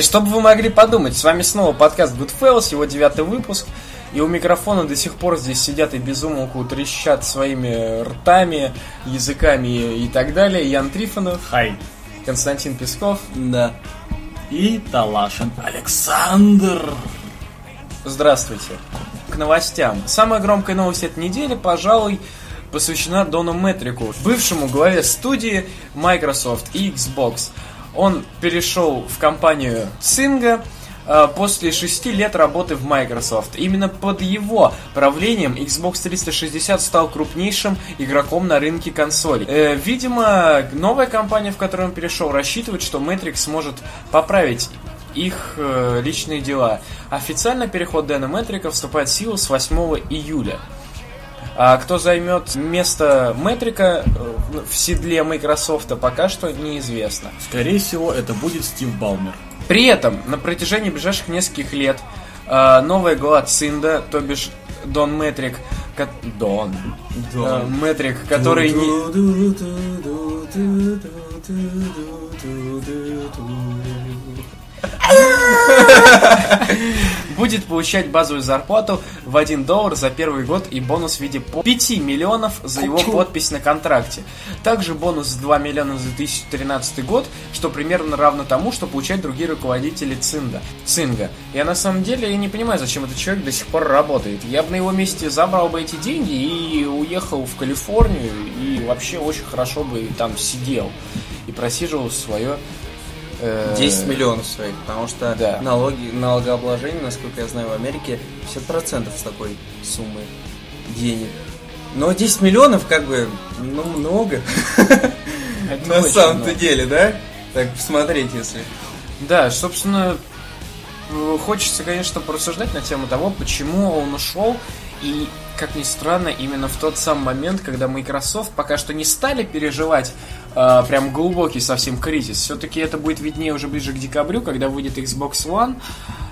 И чтобы вы могли подумать, с вами снова подкаст Goodfellas, его девятый выпуск. И у микрофона до сих пор здесь сидят и безумолку трещат своими ртами, языками и так далее. Ян Трифонов. Хай. Константин Песков. Да. И Талашин Александр. Здравствуйте. К новостям. Самая громкая новость этой недели, пожалуй, посвящена Дону Метрику, бывшему главе студии Microsoft и Xbox. Он перешел в компанию Цинга э, после шести лет работы в Microsoft. Именно под его правлением Xbox 360 стал крупнейшим игроком на рынке консолей. Э, видимо, новая компания, в которую он перешел, рассчитывает, что Matrix сможет поправить их э, личные дела. Официально переход Дэна Метрика вступает в силу с 8 июля. А кто займет место Метрика э, в седле Microsoft, пока что неизвестно. Скорее всего, это будет Стив Балмер. При этом на протяжении ближайших нескольких лет э, новая глава Цинда, то бишь Дон Метрик, ко- Дон, э, Метрик, который не... будет получать базовую зарплату в 1 доллар за первый год и бонус в виде по 5 миллионов за его подпись на контракте. Также бонус в 2 миллиона за 2013 год, что примерно равно тому, что получают другие руководители Цинда. Цинга. Я на самом деле не понимаю, зачем этот человек до сих пор работает. Я бы на его месте забрал бы эти деньги и уехал в Калифорнию и вообще очень хорошо бы там сидел и просиживал свое э, 10 миллионов своих, потому что Да. налоги, налогообложение, насколько я знаю, в Америке 50% с такой суммы денег. Но 10 миллионов, как бы, ну, много. На самом-то деле, да? Так посмотреть, если. Да, собственно, э, хочется, конечно, порассуждать на тему того, почему он ушел. И, как ни странно, именно в тот самый момент, когда Microsoft пока что не стали переживать э, прям глубокий совсем кризис. Все-таки это будет виднее уже ближе к декабрю, когда выйдет Xbox One.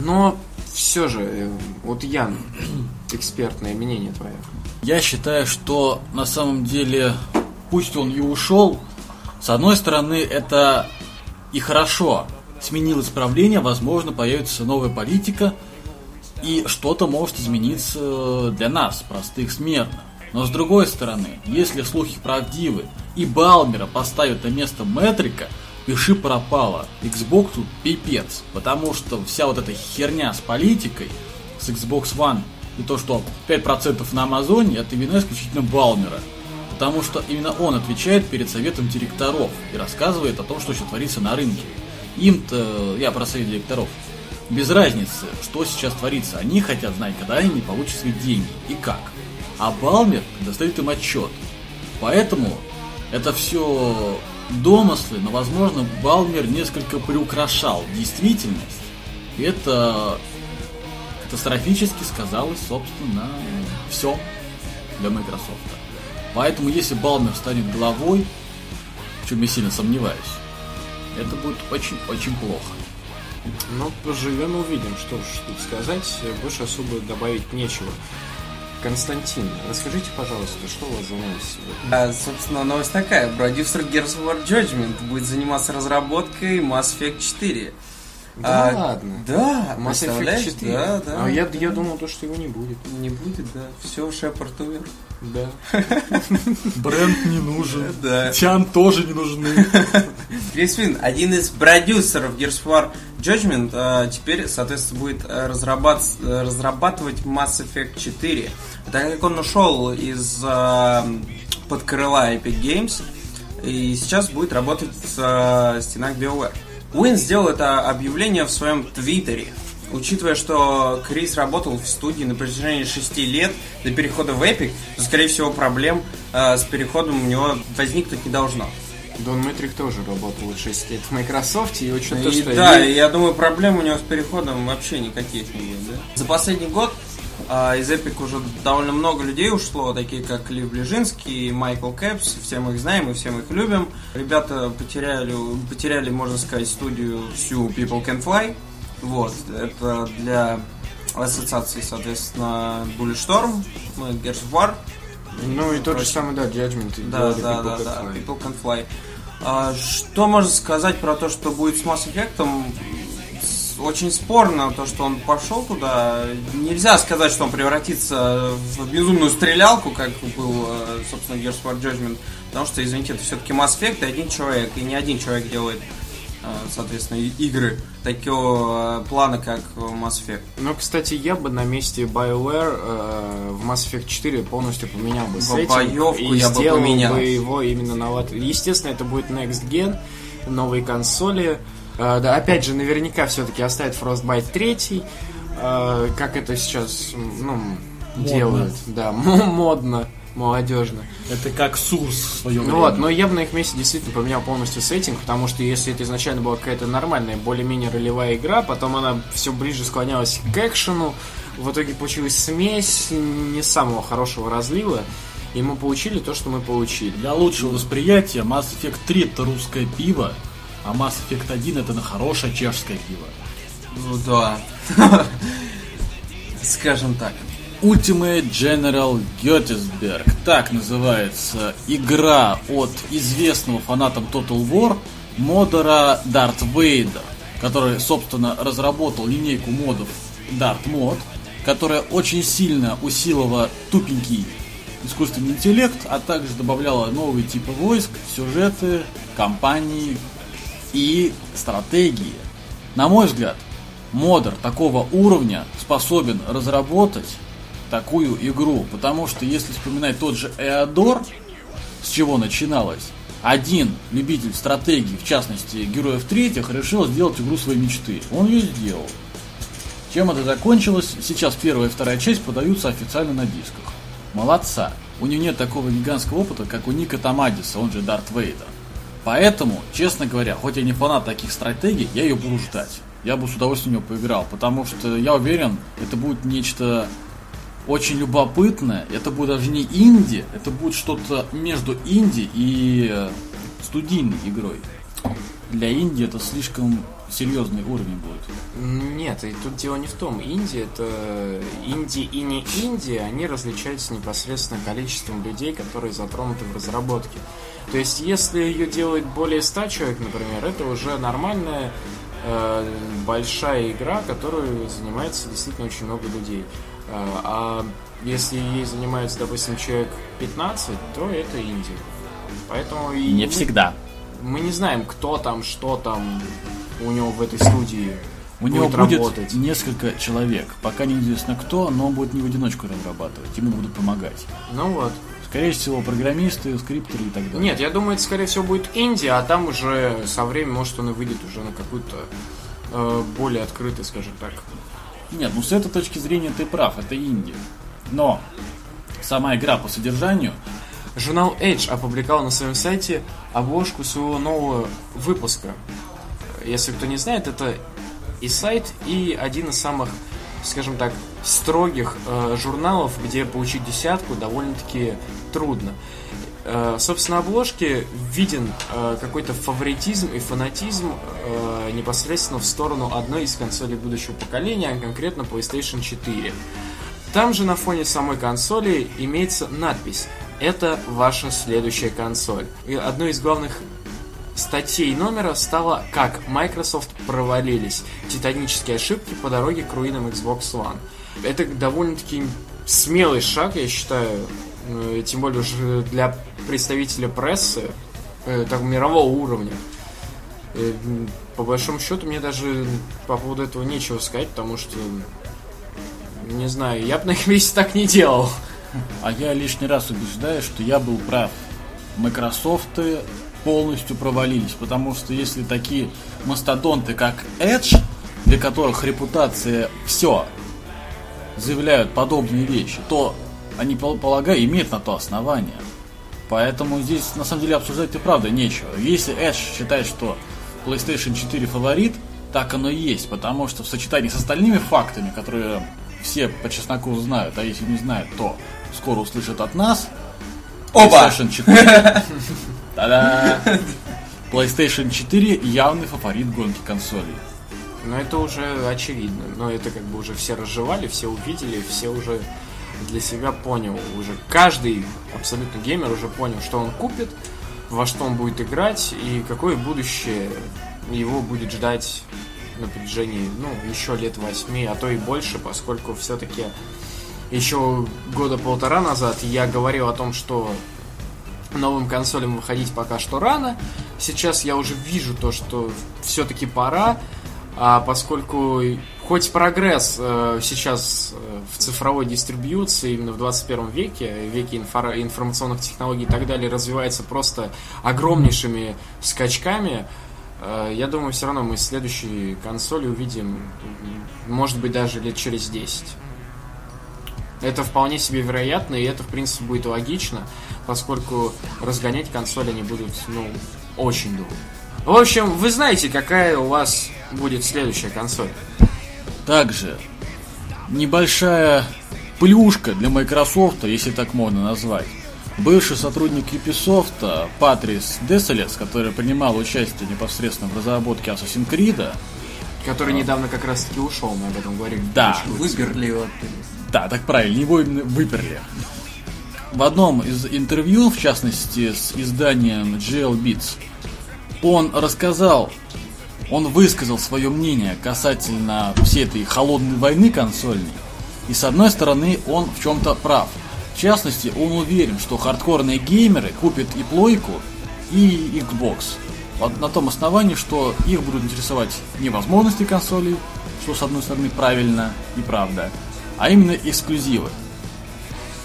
Но все же, э, вот Ян, экспертное мнение твое. Я считаю, что на самом деле, пусть он и ушел, с одной стороны, это и хорошо. Сменилось правление, возможно, появится новая политика, и что-то может измениться для нас, простых смертных. Но с другой стороны, если слухи правдивы, и Балмера поставят на место Метрика, пиши пропало. Xbox тут пипец, потому что вся вот эта херня с политикой, с Xbox One, и то, что 5% на Амазоне, это вина исключительно Балмера. Потому что именно он отвечает перед советом директоров и рассказывает о том, что сейчас творится на рынке. Им-то, я про совет директоров, без разницы, что сейчас творится. Они хотят знать, когда они получат свои деньги и как. А Балмер достает им отчет. Поэтому это все домыслы, но, возможно, Балмер несколько приукрашал действительность. И это катастрофически сказалось, собственно, на всем для Microsoft. Поэтому, если Балмер станет главой, в чем я сильно сомневаюсь, это будет очень-очень плохо. Ну, поживем и увидим, что ж тут сказать, больше особо добавить нечего. Константин, расскажите, пожалуйста, что у вас за новость сегодня? А, собственно, новость такая. Продюсер Gears of War Judgment будет заниматься разработкой Mass Effect 4. Да А, ладно. Да, Mass Effect представляешь? 4. Да, да. А я, я думал, то, что его не будет. Не будет, да. Все, Шепард умер. Да. Бренд не нужен. Да. Тян тоже не нужны. Крис Финн, один из продюсеров Gears of War Judgment, э, теперь, соответственно, будет э, э, разрабатывать Mass Effect 4. Так как он ушел из э, под крыла Epic Games, и сейчас будет работать с э, стенах BioWare. Уин сделал это объявление в своем твиттере. Учитывая, что Крис работал в студии на протяжении 6 лет до перехода в Epic, то, скорее всего, проблем э, с переходом у него возникнуть не должно. Дон Метрик тоже работал 6 лет в Microsoft, и очень то, что... да, и я думаю, проблем у него с переходом вообще никаких не будет, да? За последний год а, из Epic уже довольно много людей ушло, такие как Лив Ближинский, Майкл Кэпс, все мы их знаем и все мы их любим. Ребята потеряли, потеряли, можно сказать, студию всю People Can Fly. Вот, это для ассоциации, соответственно, Bulletstorm, ну, Gears of War, Ну и тот же самый, да, Judgment. и да, да, да, да. People Can Fly. А, что можно сказать про то, что будет с Mass Effect? очень спорно то, что он пошел туда. Нельзя сказать, что он превратится в безумную стрелялку, как был, э, собственно, Gears of War Judgment. Потому что, извините, это все-таки Mass Effect, и один человек, и не один человек делает соответственно, игры такого э, плана, как Mass Effect. Ну, кстати, я бы на месте BioWare э, в Mass Effect 4 полностью поменял бы сеттинг Боевку и я бы сделал поменял. бы его именно на лад. Естественно, это будет Next Gen, новые консоли. Э, да, опять же, наверняка все-таки оставят Frostbite 3, э, как это сейчас ну, делают. Да, модно, молодежно. Это как Сурс в свое Ну вот, но я бы на их месте действительно поменял полностью сеттинг, потому что если это изначально была какая-то нормальная, более-менее ролевая игра, потом она все ближе склонялась к экшену, в итоге получилась смесь не самого хорошего разлива, и мы получили то, что мы получили. Для лучшего восприятия Mass Effect 3 это русское пиво, а Mass Effect 1 это на хорошее чешское пиво. Ну да. Скажем так. Ultimate General Gettysburg. Так называется игра от известного фанатам Total War модера Дарт Вейдер, который, собственно, разработал линейку модов Dart Mod, которая очень сильно усилила тупенький искусственный интеллект, а также добавляла новые типы войск, сюжеты, кампании и стратегии. На мой взгляд, модер такого уровня способен разработать такую игру, потому что если вспоминать тот же Эодор, с чего начиналось, один любитель стратегии, в частности героев третьих, решил сделать игру своей мечты. Он ее сделал. Чем это закончилось? Сейчас первая и вторая часть подаются официально на дисках. Молодца. У него нет такого гигантского опыта, как у Ника Тамадиса, он же Дарт Вейдер. Поэтому, честно говоря, хоть я не фанат таких стратегий, я ее буду ждать. Я бы с удовольствием в нее поиграл, потому что я уверен, это будет нечто очень любопытное. Это будет даже не инди, это будет что-то между инди и э, студийной игрой. Для инди это слишком серьезный уровень будет. Нет, и тут дело не в том. Инди это инди и не инди, они различаются непосредственно количеством людей, которые затронуты в разработке. То есть, если ее делает более 100 человек, например, это уже нормальная э, большая игра, которую занимается действительно очень много людей. Э, а если ей занимается, допустим, человек 15, то это инди. Поэтому и Не мы- всегда. Мы не знаем, кто там, что там у него в этой студии У будет него будет работать. несколько человек. Пока неизвестно кто, но он будет не в одиночку разрабатывать. Ему будут помогать. Ну вот. Скорее всего, программисты, скриптеры и так далее. Нет, я думаю, это скорее всего будет Индия, а там уже со временем, может, он и выйдет уже на какую-то э, более открытый, скажем так. Нет, ну с этой точки зрения ты прав, это Индия. Но сама игра по содержанию Журнал Edge опубликовал на своем сайте обложку своего нового выпуска. Если кто не знает, это и сайт, и один из самых, скажем так, строгих э, журналов, где получить десятку довольно-таки трудно. Э, собственно, обложке виден э, какой-то фаворитизм и фанатизм э, непосредственно в сторону одной из консолей будущего поколения, а конкретно PlayStation 4. Там же на фоне самой консоли имеется надпись «Это ваша следующая консоль». И одной из главных статей номера стало «Как Microsoft провалились. Титанические ошибки по дороге к руинам Xbox One». Это довольно-таки смелый шаг, я считаю, тем более уже для представителя прессы э, так, мирового уровня. Э, м, По большому счету, мне даже по поводу этого нечего сказать, потому что не знаю, я бы на их месте так не делал. А я лишний раз убеждаю, что я был прав. Microsoft полностью провалились, потому что если такие мастодонты, как Edge, для которых репутация все, заявляют подобные вещи, то они, пол- полагаю, имеют на то основание. Поэтому здесь, на самом деле, обсуждать и правда нечего. Если Edge считает, что PlayStation 4 фаворит, так оно и есть, потому что в сочетании с остальными фактами, которые все по чесноку знают, а если не знают, то скоро услышат от нас. Опа! PlayStation 4. Та-да! PlayStation 4 явный фаворит гонки консолей. Но это уже очевидно. Но это как бы уже все разжевали, все увидели, все уже для себя понял. Уже каждый абсолютно геймер уже понял, что он купит, во что он будет играть и какое будущее его будет ждать на протяжении, ну, еще лет восьми, а то и больше, поскольку все-таки еще года полтора назад я говорил о том, что новым консолям выходить пока что рано. Сейчас я уже вижу то, что все-таки пора, а поскольку хоть прогресс э, сейчас э, в цифровой дистрибьюции именно в 21 веке, веке инфор- информационных технологий и так далее развивается просто огромнейшими скачками, э, я думаю, все равно мы следующие консоли увидим, может быть, даже лет через 10. Это вполне себе вероятно, и это, в принципе, будет логично, поскольку разгонять консоли они будут, ну, очень долго. В общем, вы знаете, какая у вас будет следующая консоль. Также небольшая плюшка для Microsoft, если так можно назвать. Бывший сотрудник Ubisoft Патрис Деселес, который принимал участие непосредственно в разработке Assassin's Creed, Который недавно как раз таки ушел, мы об этом говорили. Да. Выперли его. Да, так правильно, его именно выперли. В одном из интервью, в частности, с изданием GL Beats, он рассказал, он высказал свое мнение касательно всей этой холодной войны консольной. И с одной стороны, он в чем-то прав. В частности, он уверен, что хардкорные геймеры купят и плойку, и Xbox. На том основании, что их будут интересовать не возможности консолей, что с одной стороны правильно и правда, а именно эксклюзивы.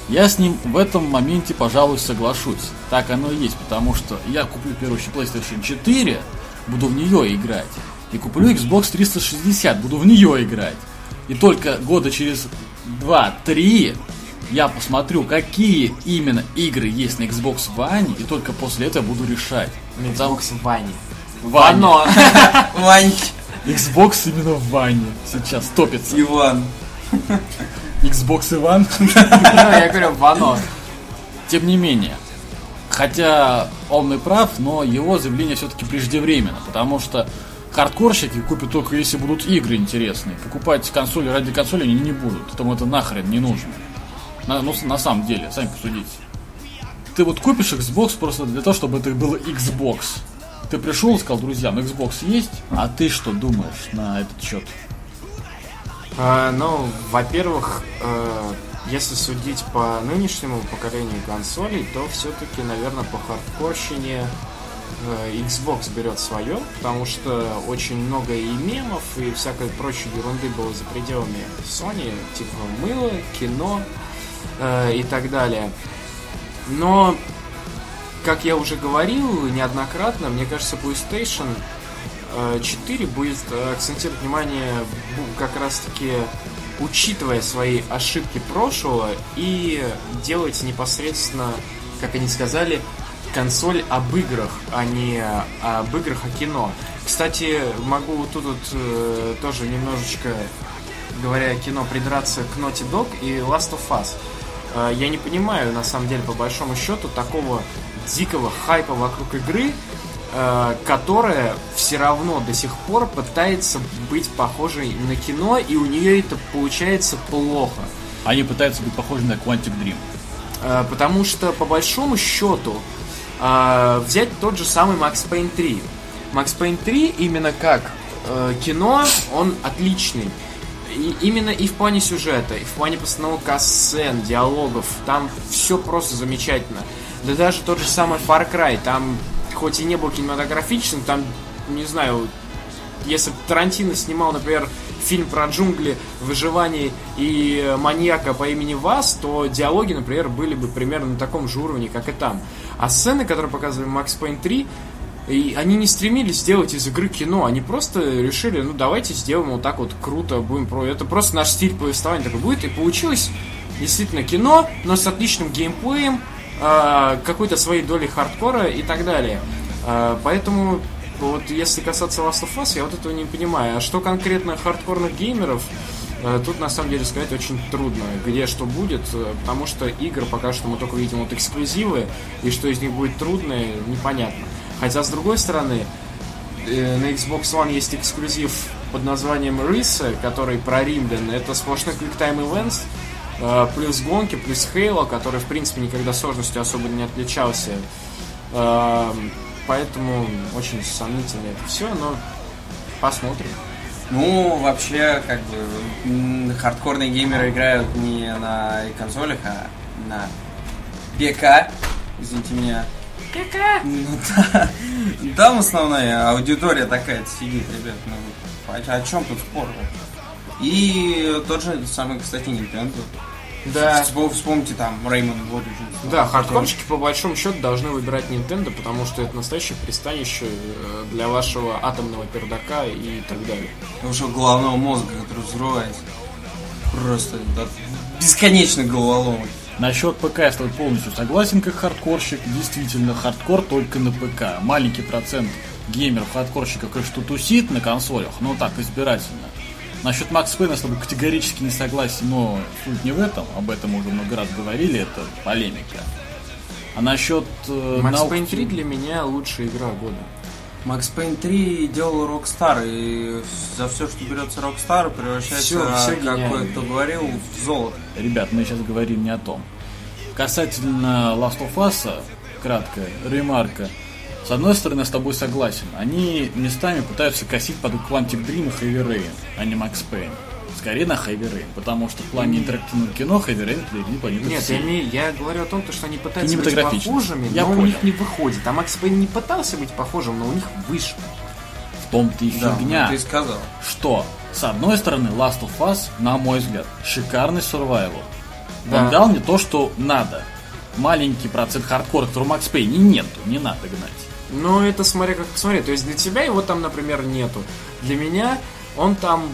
Я с ним в этом моменте, пожалуй, соглашусь. Так оно и есть, потому что я куплю, в первую очередь, PlayStation 4, буду в нее играть. И куплю Xbox 360, буду в нее играть. И только года через 2-3 я посмотрю, какие именно игры есть на Xbox One, и только после этого буду решать. Xbox в Ване. Вано. Вань, Xbox именно в Ване сейчас топится. Иван. Xbox Иван. Ну, я говорю, Вано. Тем не менее, хотя он и прав, но его заявление все-таки преждевременно, потому что хардкорщики купят только если будут игры интересные. Покупать консоли ради консоли они не будут, потому это нахрен не нужно. На, ну, на самом деле, сами посудите. Ты вот купишь Xbox просто для того, чтобы это было Xbox. Ты пришел и сказал, друзья, ну Xbox есть, а ты что думаешь на этот счет? А, ну, во-первых, э, если судить по нынешнему поколению консолей, то все-таки, наверное, по хардкорщине э, Xbox берет свое, потому что очень много и мемов, и всякой прочей ерунды было за пределами Sony, типа мыло, кино э, и так далее. Но, как я уже говорил неоднократно, мне кажется, PlayStation э, 4 будет э, акцентировать внимание как раз-таки учитывая свои ошибки прошлого и делать непосредственно, как они сказали, консоль об играх, а не об играх о кино. Кстати, могу вот тут вот, э, тоже немножечко, говоря о кино, придраться к Naughty Dog и Last of Us. Э, я не понимаю, на самом деле, по большому счету, такого дикого хайпа вокруг игры, которая все равно до сих пор пытается быть похожей на кино, и у нее это получается плохо. Они пытаются быть похожи на Quantic Dream. Э, Потому что, по большому счету, э, взять тот же самый Max Payne 3. Max Payne 3 именно как э, кино, он отличный. И именно и в плане сюжета, и в плане постановок сцен, диалогов, там все просто замечательно. Да даже тот же самый Far Cry, там хоть и не был кинематографичным, там, не знаю, если бы Тарантино снимал, например, фильм про джунгли, выживание и э, маньяка по имени Вас, то диалоги, например, были бы примерно на таком же уровне, как и там. А сцены, которые показывали Max Payne 3, и они не стремились сделать из игры кино, они просто решили, ну давайте сделаем вот так вот круто, будем про это просто наш стиль повествования такой будет, и получилось действительно кино, но с отличным геймплеем, э, какой-то своей долей хардкора и так далее. Э, поэтому вот если касаться Last of Us, я вот этого не понимаю. А что конкретно хардкорных геймеров, э, тут на самом деле сказать очень трудно, где что будет, потому что игр пока что мы только видим вот эксклюзивы, и что из них будет трудно, непонятно. Хотя, с другой стороны, на Xbox One есть эксклюзив под названием Риса, который про Римлян. Это сплошной Quick Time Events, плюс гонки, плюс Halo, который, в принципе, никогда сложностью особо не отличался. Э, Поэтому очень сомнительно это все, но посмотрим. Ну, вообще, как бы, хардкорные геймеры играют не на консолях, а на ПК. Извините меня. ПК? Ну да. Там основная аудитория такая сидит, ребят. Ну, о, о чем тут спор? И тот же самый, кстати, Nintendo. Да. Вспом- Вспомните там Rayman Origins. Да, хардкорщики по большому счету должны выбирать Nintendo, потому что это настоящее пристанище э, для вашего атомного пердака и так далее. Вашего головного мозга, который взрывается. Просто да, бесконечно головоломок. Насчет ПК я с тобой полностью согласен, как хардкорщик. Действительно, хардкор только на ПК. Маленький процент геймеров, хардкорщиков, конечно, тусит на консолях, но так, избирательно. Насчет Макс Пейна с тобой категорически не согласен, но суть не в этом, об этом уже много раз говорили, это полемика. А насчет... э, Max наук- Payne 3 для меня лучшая игра года. Макс Пейн 3 делал Rockstar, и за все, что берется Rockstar, превращается, Всё- всё как кое-кто говорил, в золото. Ребят, мы сейчас говорим не о том. Касательно Last of Us, краткая ремарка. С одной стороны, я с тобой согласен. Они местами пытаются косить под Quantic Dream и Heavy Rain, а не Max Payne. Скорее на Heavy Rain, потому что в плане интерактивного кино Heavy Rain не планирует Нет, я, имею- я говорю о том, то, что они пытаются быть похожими, Я но у понял. них не выходит. А Макс Пейн не пытался быть похожим, но у них вышло. В том-то и Да, фигня, ты сказал. что, с одной стороны, Last of Us, на мой взгляд, шикарный survival. Да. Он дал мне то, что надо. Маленький процент хардкора, который у Макс Пейне нету, не надо гнать. Но это смотря как посмотреть. То есть для тебя его там, например, нету. Для меня он там,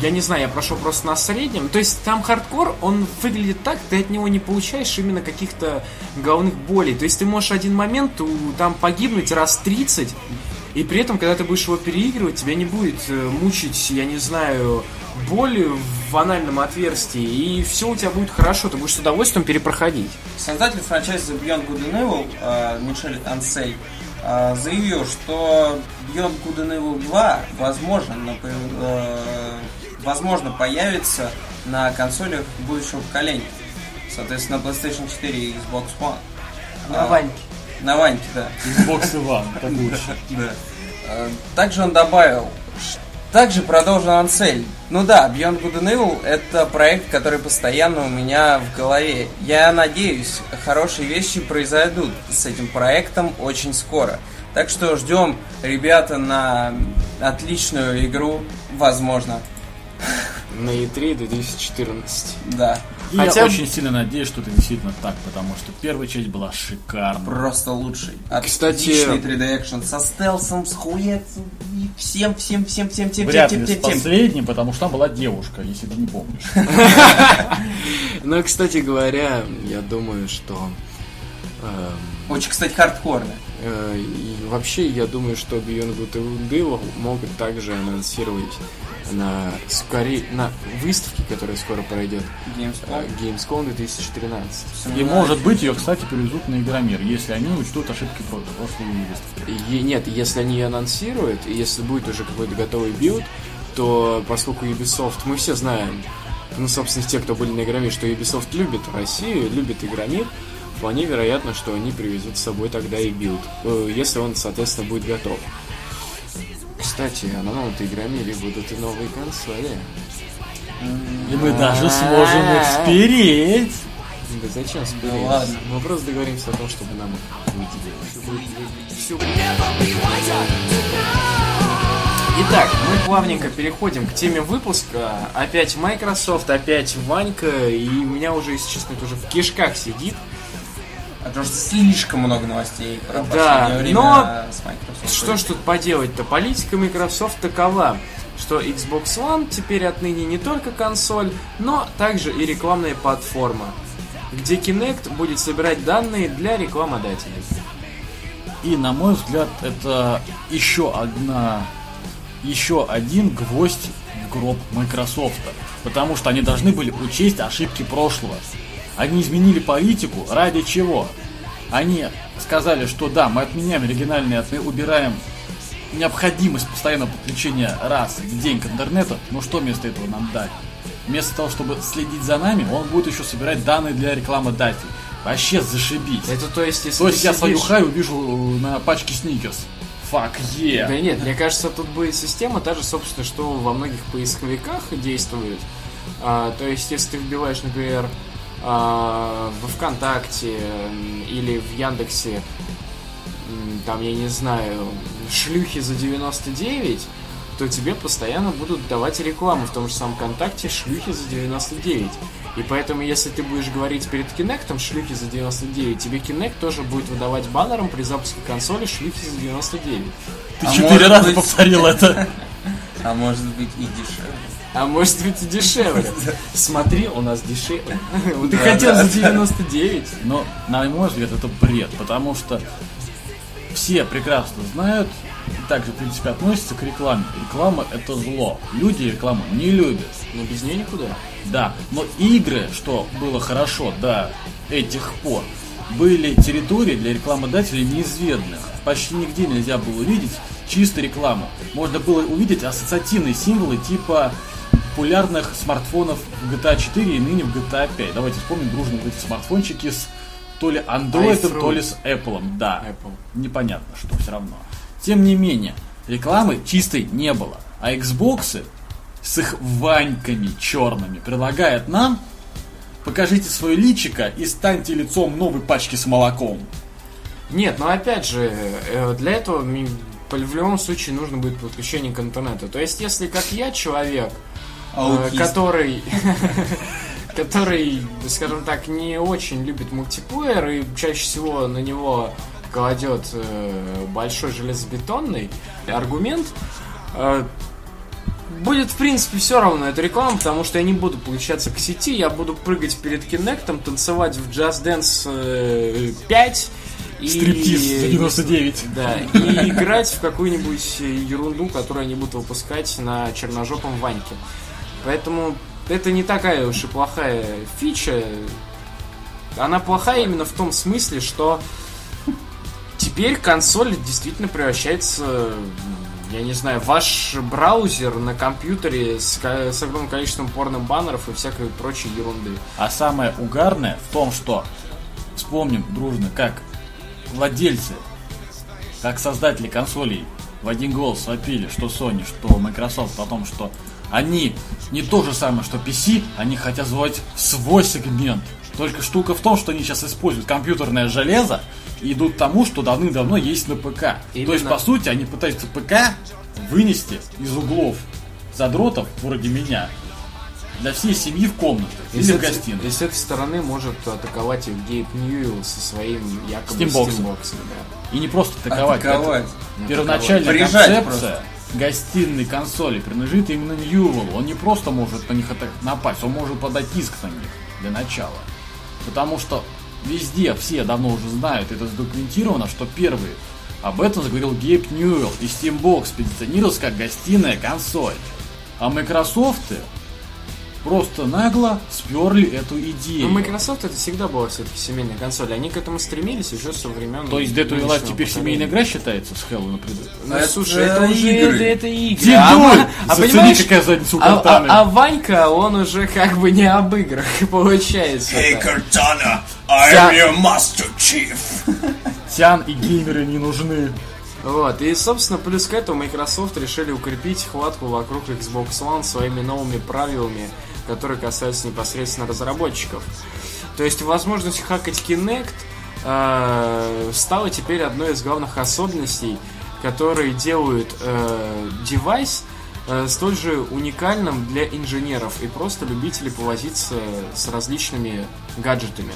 я не знаю, я прошел просто на среднем. То есть там хардкор, он выглядит так, ты от него не получаешь именно каких-то головных болей. То есть ты можешь один момент там погибнуть раз 30, и при этом, когда ты будешь его переигрывать, тебя не будет э, мучить, я не знаю, боль в анальном отверстии, и все у тебя будет хорошо, ты будешь с удовольствием перепроходить. Создатель франчайза Beyond Good and Evil э, Мишель Ансель э, заявил, что Beyond Good and Evil 2 возможно, э, возможно появится на консолях будущего поколения. Соответственно, на PlayStation 4 и Xbox One. А, На Ваньке, да. Xbox One, так лучше. Да. Э, Также он добавил, также продолжил Ансель. Ну да, Beyond Good and Evil это проект, который постоянно у меня в голове. Я надеюсь, хорошие вещи произойдут с этим проектом очень скоро. Так что ждем, ребята, на отличную игру, возможно. На E E3 2014. Да, И Хотя я очень сильно надеюсь, что это действительно так, потому что первая часть была шикарна. просто лучший. Кстати- Отличный 3D экшен со стелсом, с хуецом и всем, всем, всем, всем, всем, Вряд всем, всем, всем. последним, потому что там была девушка, если ты не помнишь. Ну, кстати говоря, я думаю, что... эм, Очень, кстати, хардкорно. э, и вообще, я думаю, что Beyond Good and Evil могут также анонсировать на, скорее, на выставке, которая скоро пройдет, Gamescom. э, Gamescom 2013. И может быть ее, кстати, привезут на Игромир, если они учтут ошибки про- прошлой выставки. И- нет, если они ее анонсируют, и если будет уже какой-то готовый билд, то поскольку Ubisoft, мы все знаем, ну, собственно, те, кто были на Игромир, что Ubisoft любит Россию, любит Игромир, вполне вероятно, что они привезут с собой тогда и билд, э, если он, соответственно, будет готов. Кстати, а на новом-то Игромире будут и новые консоли. И мы даже сможем их спереть. Да зачем Да спорить? ладно. Мы просто договоримся о том, чтобы нам их выделили. Итак, мы плавненько переходим к теме выпуска. Опять Microsoft, опять Ванька, и у меня уже, если честно, это уже в кишках сидит. Потому что слишком много новостей про Да, время но с Microsoft. Что ж тут поделать-то? Политика Microsoft такова, что Xbox One теперь отныне не только консоль, но также и рекламная платформа, где Kinect будет собирать данные для рекламодателей. И, на мой взгляд, это еще одна, еще один гвоздь в гроб Microsoft. Потому что они должны были учесть ошибки прошлого. Они изменили политику ради чего? Они сказали, что да, мы отменяем оригинальные, отме- убираем необходимость постоянного подключения раз в день к интернету, но что вместо этого нам дать? Вместо того, чтобы следить за нами, он будет еще собирать данные для рекламодателей. Вообще зашибись. Это то есть, если То есть я свою сидишь- хай увижу на пачке сникерс Fuck yeah. Да нет, мне кажется, тут будет система та же, собственно, что во многих поисковиках действует. А, то есть, если ты вбиваешь, например, во ВКонтакте или в Яндексе, там, я не знаю, шлюхи за 99, то тебе постоянно будут давать рекламу в том же самом ВКонтакте шлюхи за 99. И поэтому, если ты будешь говорить перед Кинектом шлюхи за 99, тебе Кинект тоже будет выдавать баннером при запуске консоли шлюхи за 99. Ты А четыре раза быть- повторил это. А может быть и дешевле. А может быть и дешевле. Смотри, у нас дешевле. Ты хотел за 99. Но, на мой взгляд, это бред, потому что все прекрасно знают и также, в принципе, относятся к рекламе. Реклама – это зло. Люди рекламу не любят. Но без нее никуда. Да, но игры, что было хорошо до этих пор, были территории для рекламодателей неизведанных. Почти нигде нельзя было увидеть чисто рекламу. Можно было увидеть ассоциативные символы типа популярных смартфонов в GTA 4 и ныне в GTA 5. Давайте вспомним дружно эти смартфончики с то ли Android, iFruit. то ли с Apple. Да, Apple. непонятно, что все равно. Тем не менее, рекламы чистой не было. А Xbox с их ваньками черными предлагает нам покажите свое личико и станьте лицом новой пачки с молоком. Нет, но опять же, э, для этого в любом случае нужно будет подключение к интернету. То есть, если как я человек, Аутист. который который, скажем так, не очень любит мультиплеер и чаще всего на него кладет э, большой железобетонный аргумент, э, будет, в принципе, все равно эту рекламу, потому что я не буду подключаться к сети, я буду прыгать перед Кинектом, танцевать в Just Dance э, 5 и... Стриптиз за 99. Да, и играть в какую-нибудь ерунду, которую они будут выпускать на черножопом Ваньке. Поэтому это не такая уж и плохая фича. Она плохая именно в том смысле, что теперь консоль действительно превращается, я не знаю, ваш браузер на компьютере с, с огромным количеством порно-баннеров и всякой прочей ерунды. А самое угарное в том, что вспомним дружно, как владельцы, как создатели консолей в один голос вопили, что Sony, что Microsoft о том, что они не то же самое, что PC, они хотят звать свой сегмент. Только штука в том, что они сейчас используют компьютерное железо и идут к тому, что давным-давно есть на ПК. То есть, Именно. по сути, они пытаются ПК вынести из углов задротов, вроде меня, для всей семьи в комнату И или с в гостиной. И с этой стороны может атаковать их Гейб Ньюэлл со своим якобы Стимбоксом. стимбоксом, да. И не просто атаковать. Атаковать. это Первоначальная Прижать концепция гостиной консоли принадлежит именно Ньюэллу. Он не просто может на них напасть, он может подать иск на них для начала. Потому что везде все давно уже знают, это задокументировано, что первый об этом заговорил Гейб Ньюэлл, и Steambox позиционировался как гостиная консоль. А Microsoft просто нагло сперли эту идею. Но Ну, Microsoft это всегда была все-таки семейная консоль. Они к этому стремились еще со времен. То есть Dead or Alive теперь поколения. семейная игра считается с Halo, например? Ну, Это слушай, это уже игры. это, это игры. Дедуль! А, а Зацени, понимаешь, какая задница у а, Картаны. а- а Ванька, он уже как бы не об играх получается. Картана, I'm your master chief. Тян и геймеры не нужны. Вот, и, собственно, плюс к этому Microsoft решили укрепить хватку вокруг Xbox One своими новыми правилами, которые касаются непосредственно разработчиков. То есть возможность хакать Kinect э, стала теперь одной из главных особенностей, которые делают э, девайс э, столь же уникальным для инженеров и просто любителей повозиться с различными гаджетами.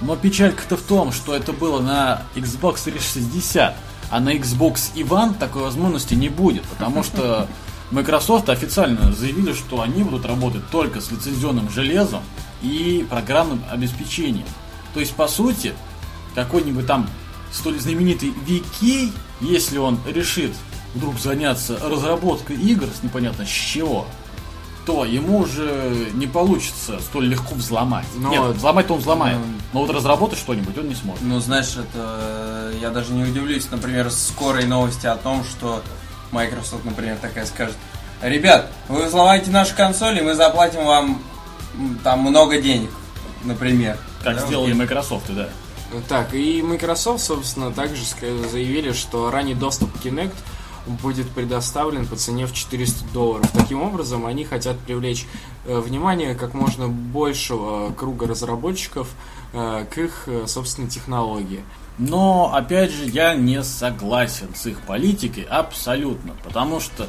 Но печалька-то в том, что это было на Xbox 360, а на Xbox One такой возможности не будет, потому что Microsoft официально заявили, что они будут работать только с лицензионным железом и программным обеспечением. То есть, по сути, какой-нибудь там столь знаменитый VK, если он решит вдруг заняться разработкой игр с непонятно с чего, то ему уже не получится столь легко взломать. Но- Нет, взломать-то он взломает. Ну. Но вот разработать что-нибудь он не сможет. Ну, знаешь, это... Я даже не удивлюсь, например, скорой новости о том, что Microsoft, например, такая скажет, ребят, вы взломаете нашу консоль, и мы заплатим вам там много денег, например. Как Да, сделали вот. Microsoft, да. Так, и Microsoft, собственно, также заявили, что ранний доступ к Kinect будет предоставлен по цене в 400 долларов. Таким образом, они хотят привлечь э, внимание как можно большего круга разработчиков э, к их, э, собственной технологии. Но, опять же, я не согласен с их политикой абсолютно. Потому что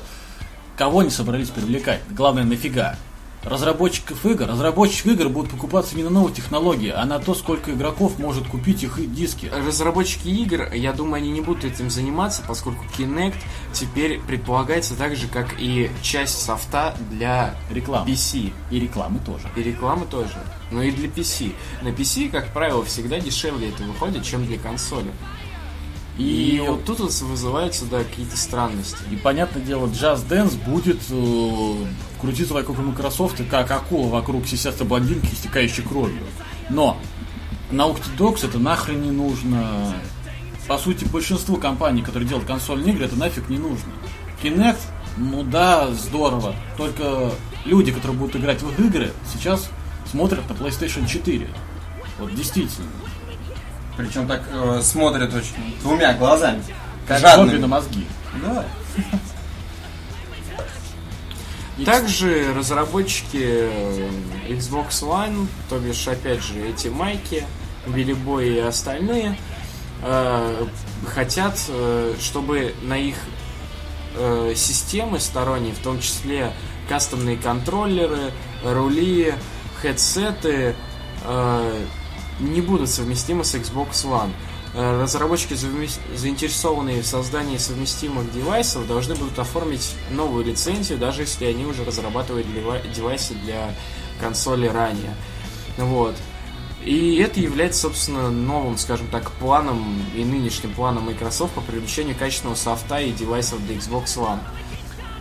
кого они собрались привлекать? Главное, нафига? Разработчиков игр. Разработчик игр будут покупаться не на новые технологии, а на то, сколько игроков может купить их диски. Разработчики игр, я думаю, они не будут этим заниматься, поскольку Kinect теперь предполагается так же, как и часть софта для Реклама. PC. И рекламы тоже. И рекламы тоже. Но и для PC. На PC, как правило, всегда дешевле это выходит, чем для консоли. И, И, вот тут вот вызываются, да, какие-то странности. и понятное дело, Just Dance будет э, крутиться вокруг Microsoft, как акула вокруг сисястой блондинки, истекающей кровью. Но Naughty Dogs это нахрен не нужно. По сути, большинству компаний, которые делают консольные игры, это нафиг не нужно. Kinect, ну да, здорово. Только люди, которые будут играть в их игры, сейчас смотрят на PlayStation 4. Вот действительно. Причем так э, смотрят очень двумя глазами. Жадными. на мозги. Да. Также разработчики э, Xbox One, то бишь, опять же, эти майки, Билли Бой и остальные, э, хотят, э, чтобы на их э, системы сторонние, в том числе кастомные контроллеры, рули, хедсеты, э, не будут совместимы с Xbox One. Э, Разработчики, заинтересованные в создании совместимых девайсов, должны будут оформить новую лицензию, даже если они уже разрабатывают дева- девайсы для консоли ранее. Вот. И это является, собственно, новым, скажем так, планом и нынешним планом Microsoft по привлечению качественного софта и девайсов для Xbox One.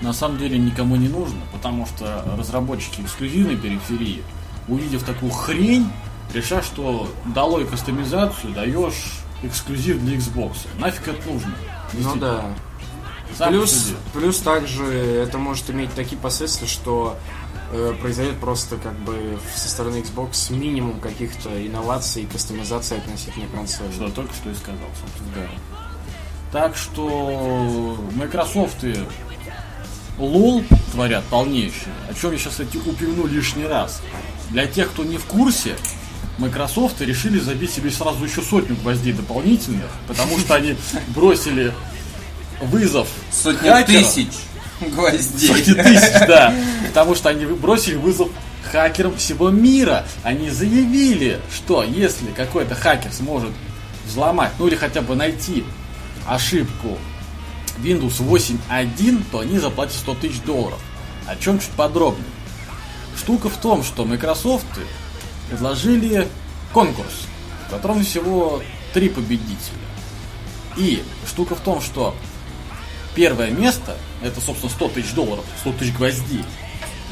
на самом деле никому не нужно, потому что разработчики эксклюзивной периферии, увидев такую хрень, решат, что долой кастомизацию даешь эксклюзив для Xbox. Нафиг это нужно? Ну да. Сам плюс, плюс также это может иметь такие последствия, что э, произойдет просто как бы со стороны Xbox минимум каких-то инноваций и кастомизации относительно консоли. Что только что и сказал, собственно говоря. Так что Microsoft и лол творят полнейшее, о чем я сейчас, кстати, упомяну лишний раз. Для тех, кто не в курсе, Microsoft решили забить себе сразу еще сотню гвоздей дополнительных, потому что они бросили вызов Сотни тысяч гвоздей. Сотни тысяч, да. Потому что они бросили вызов хакерам всего мира. Они заявили, что если какой-то хакер сможет взломать, ну или хотя бы найти ошибку Windows 8.1, то они заплатят 100 тысяч долларов. О чем чуть подробнее. Штука в том, что Microsoft предложили конкурс, в котором всего три победителя. И штука в том, что первое место, это, собственно, 100 тысяч долларов, 100 тысяч гвоздей,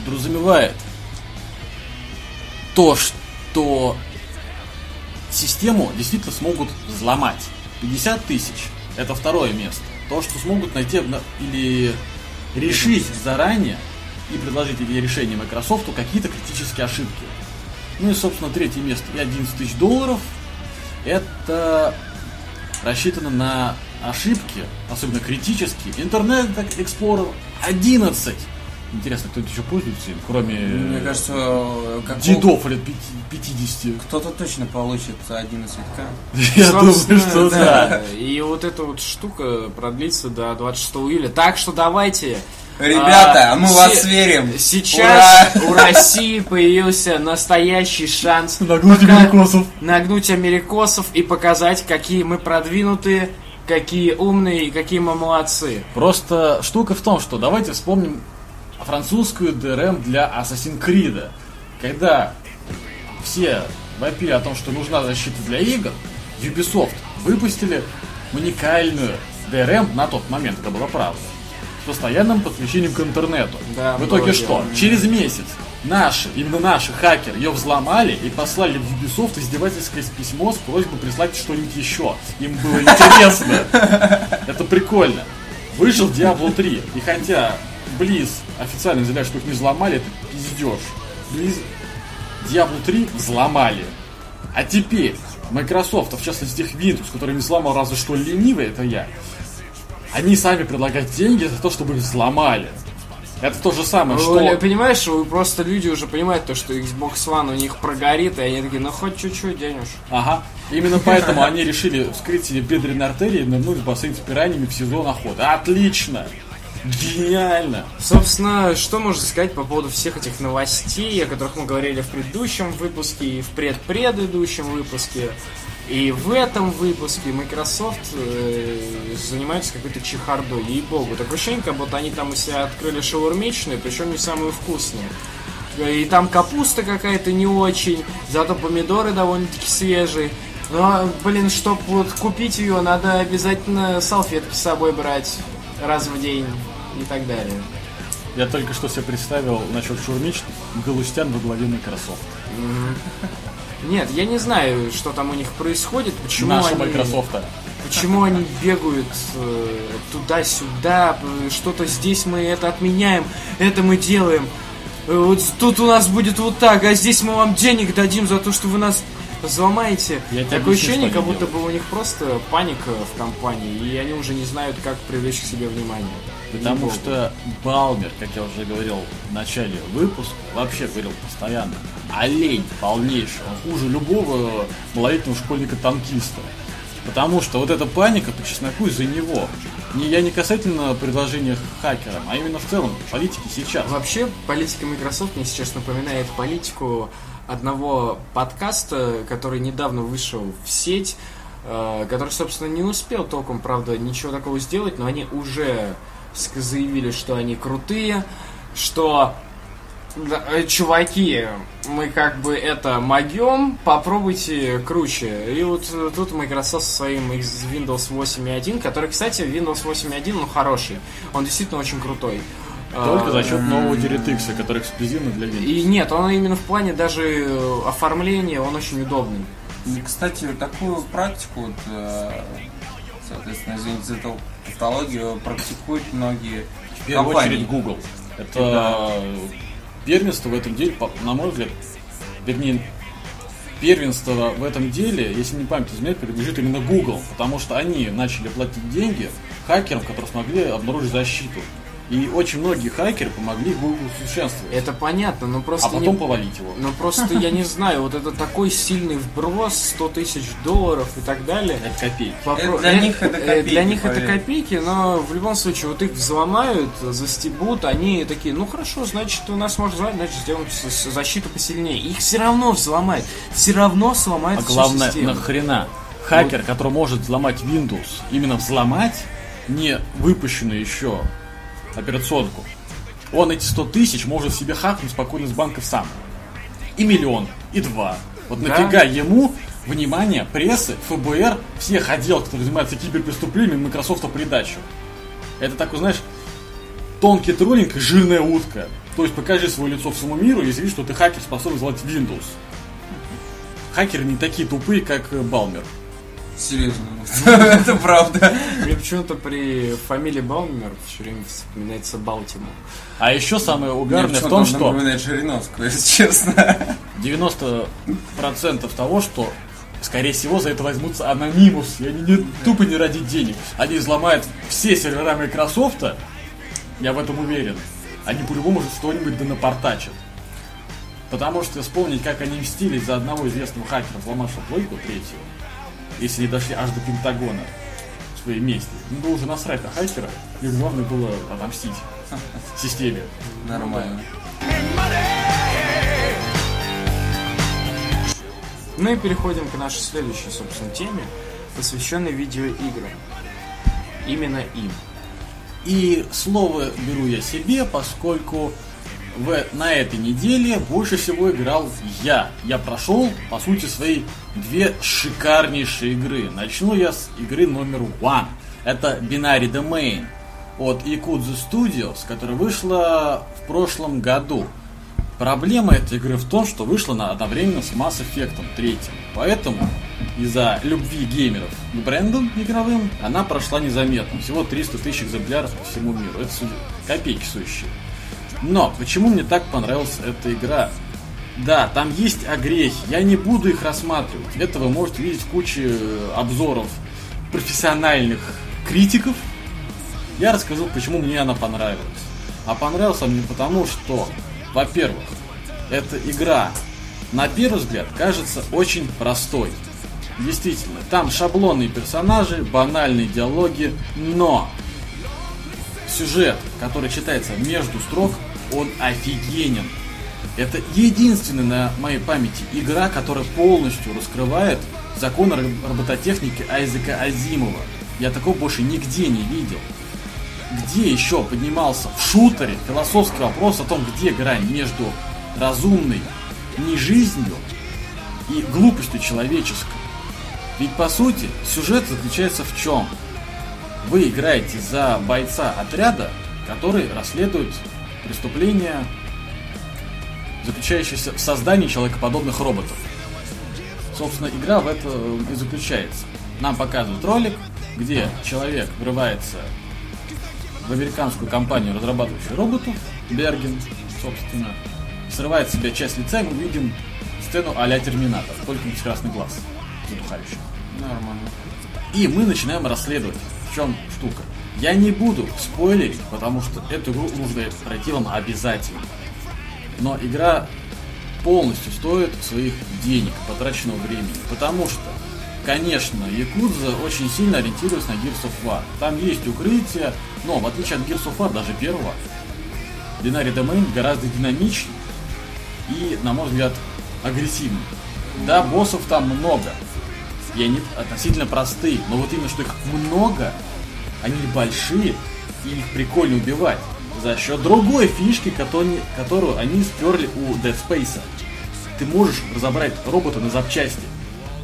подразумевает то, что систему действительно смогут взломать. 50 тысяч – это второе место. То, что смогут найти или решить заранее и предложить эти решения Microsoft какие-то критические ошибки. Ну и, собственно, третье место и 11 тысяч долларов – это рассчитано на ошибки, особенно критические. Internet Explorer 11. Интересно, кто-то еще пользуется им, кроме Мне кажется, э, как дедов лет пяти- 50. кто-то точно получит 11к. Я думаю, что да. И вот эта вот штука продлится до 26 июля. Так что давайте. Ребята, а, мы вас верим. Сейчас у России появился настоящий шанс Нагнуть пока- америкосов. нагнуть америкосов и показать, какие мы продвинутые, какие умные и какие мы молодцы. Просто штука в том, что давайте вспомним французскую DRM для Assassin's Creed. Когда все вопили о том, что нужна защита для игр, Ubisoft выпустили уникальную DRM на тот момент, это было правда, постоянным подключением к интернету. Да, в итоге что? дело. Через месяц наши, именно наши хакеры ее взломали и послали в Ubisoft издевательское письмо с просьбой прислать что-нибудь еще. Им было интересно. Это прикольно. Вышел Diablo 3. И хотя Близ официально заявляет, что их не взломали, это пиздеж. Близ Diablo 3 взломали. А теперь Microsoft, а в частности их Windows, который не сломал разве что ленивый, это я, они сами предлагают деньги за то, чтобы их взломали. Это то же самое, что... Вы понимаешь, вы просто люди уже понимают то, что Xbox One у них прогорит, и они такие, ну хоть чуть-чуть денеж. Ага. Именно поэтому они решили вскрыть себе бедренные артерии и нырнуть в бассейн с пираниями в сезон охоты. Отлично! Гениально! Собственно, что можно сказать по поводу всех этих новостей, о которых мы говорили в предыдущем выпуске и в предпредыдущем выпуске. И в этом выпуске Microsoft э, занимается какой-то чехардой, ей-богу. Такое ощущение, как будто они там у себя открыли шаурмичную, причем не самую вкусную. И там капуста какая-то не очень, зато помидоры довольно-таки свежие. Но, блин, чтобы вот купить ее, надо обязательно салфетки с собой брать раз в день и так далее. Я только что себе представил насчет шаурмич Галустян во главе Microsoft. Нет, я не знаю, что там у них происходит, почему Наша они... Microsoft. Почему они бегают э, туда-сюда, э, что-то здесь мы это отменяем, это мы делаем. Э, Вот тут у нас будет вот так, а здесь мы вам денег дадим за то, что вы нас взломаете. Я Такое объясню, ощущение, как будто бы у них просто паника в компании, и они уже не знают, как привлечь к себе внимание. Потому что Балмер, как я уже говорил в начале выпуска, вообще говорил постоянно, олень полнейший, он хуже любого малолетнего школьника-танкиста. Потому что вот эта паника по чесноку из-за него. Не, я не касательно предложения хакерам, а именно в целом политики сейчас. Вообще, политика Microsoft мне сейчас напоминает политику одного подкаста, который недавно вышел в сеть, э, который, собственно, не успел толком, правда, ничего такого сделать, но они уже заявили, что они крутые, что да, э, чуваки, мы как бы это могем, попробуйте круче. И вот э, тут Microsoft со своим Windows 8.1, который, кстати, Windows 8.1, ну, хороший. Он действительно очень крутой. Только за А, счет нового DirectX, который эксклюзивно для Windows. и нет, он именно в плане даже э, оформления, он очень удобный. И, кстати, такую практику, вот, э, соответственно, извините за эту тавтологию, практикуют многие В первую компании. очередь Google. Это первенство в этом деле, на мой взгляд, вернее, первенство в этом деле, если не память изменяет, принадлежит именно Google, потому что они начали платить деньги хакерам, которые смогли обнаружить защиту. И очень многие хакеры помогли Google совершенствовать, Это понятно, но просто а потом не- повалить его. Но просто я не знаю, вот это такой сильный вброс, 100 тысяч долларов и так далее. Это копейки. Попро- для э, них это э, копейки, Для них это поверь. копейки, но в любом случае вот их взломают, застебут, они такие, ну хорошо, значит у нас можно взломать, значит сделаем защиту посильнее. Их все равно взломают, все равно сломают А всю главное, систему. нахрена хакер, который может взломать Windows, именно взломать не выпущенную еще операционку, он эти 100 тысяч может себе хакнуть спокойно с банка сам. И миллион, и два. Вот Да. нафига ему внимание прессы, ФБР, всех отдел, которые занимаются киберпреступлениями, Microsoft придачу. Это такой, знаешь, тонкий троллинг и жирная утка. То есть покажи свое лицо всему миру и заяви, что ты хакер, способен взломать Windows. Хакеры не такие тупые, как э, Балмер. Серьезно, это правда. Мне почему-то при фамилии Баумер все время вспоминается Балтимор. А еще самое угарное в том, что напоминает Жириновского, если честно. 90% того, что скорее всего за это возьмутся анонимус, и они не, тупо не ради денег. Они взломают все сервера Microsoft, я в этом уверен. Они по-любому же что-нибудь да напортачат. Потому что вспомнить, как они мстились за одного известного хакера, взломавшего плойку третью, если не дошли аж до Пентагона в своей мести. Ну, было уже насрать на хакера, и главное было отомстить системе. Нормально. Ну и переходим к нашей следующей, собственно, теме, посвященной видеоиграм. Именно им. И слово беру я себе, поскольку в, на этой неделе больше всего играл я. Я прошел, по сути, свои две шикарнейшие игры. Начну я с игры номер one. Это Binary Domain от Yakuza Studios, которая вышла в прошлом году. Проблема этой игры в том, что вышла она одновременно с Mass Effect 3. Поэтому из-за любви геймеров к брендам игровым она прошла незаметно. Всего 300 тысяч экземпляров по всему миру. Это копейки сущие. Но почему мне так понравилась эта игра? Да, там есть огрехи, я не буду их рассматривать. Это вы можете видеть куче э, обзоров профессиональных критиков. Я рассказал, почему мне она понравилась. А понравилась она мне потому, что, во-первых, эта игра, на первый взгляд, кажется очень простой. Действительно, там шаблонные персонажи, банальные диалоги, но сюжет, который читается между строк, он офигенен. Это единственная на моей памяти игра, которая полностью раскрывает законы робототехники Айзека Азимова. Я такого больше нигде не видел. Где еще поднимался в шутере философский вопрос о том, где грань между разумной нежизнью и глупостью человеческой. Ведь по сути сюжет заключается в чем? Вы играете за бойца отряда, который расследует преступления, заключающиеся в создании человекоподобных роботов. Собственно, игра в этом и заключается. Нам показывают ролик, где человек врывается в американскую компанию, разрабатывающую роботов, Берген, собственно, срывает с себя часть лица, и мы видим сцену а-ля Терминатор, только без красный глаз задухающий. Нормально. И мы начинаем расследовать. Чем штука? Я не буду спойлерить, потому что эту игру нужно пройти вам обязательно. Но игра полностью стоит своих денег, потраченного времени. Потому что, конечно, Якудза очень сильно ориентируется на Gears of War. Там есть укрытие, но в отличие от Gears of War, даже первого, Binary Domain гораздо динамичнее и, на мой взгляд, агрессивнее. Да, боссов там много, и они относительно простые, но вот именно что их много, они большие, и их прикольно убивать за счет другой фишки, которую они сперли у Dead Space. Ты можешь разобрать робота на запчасти.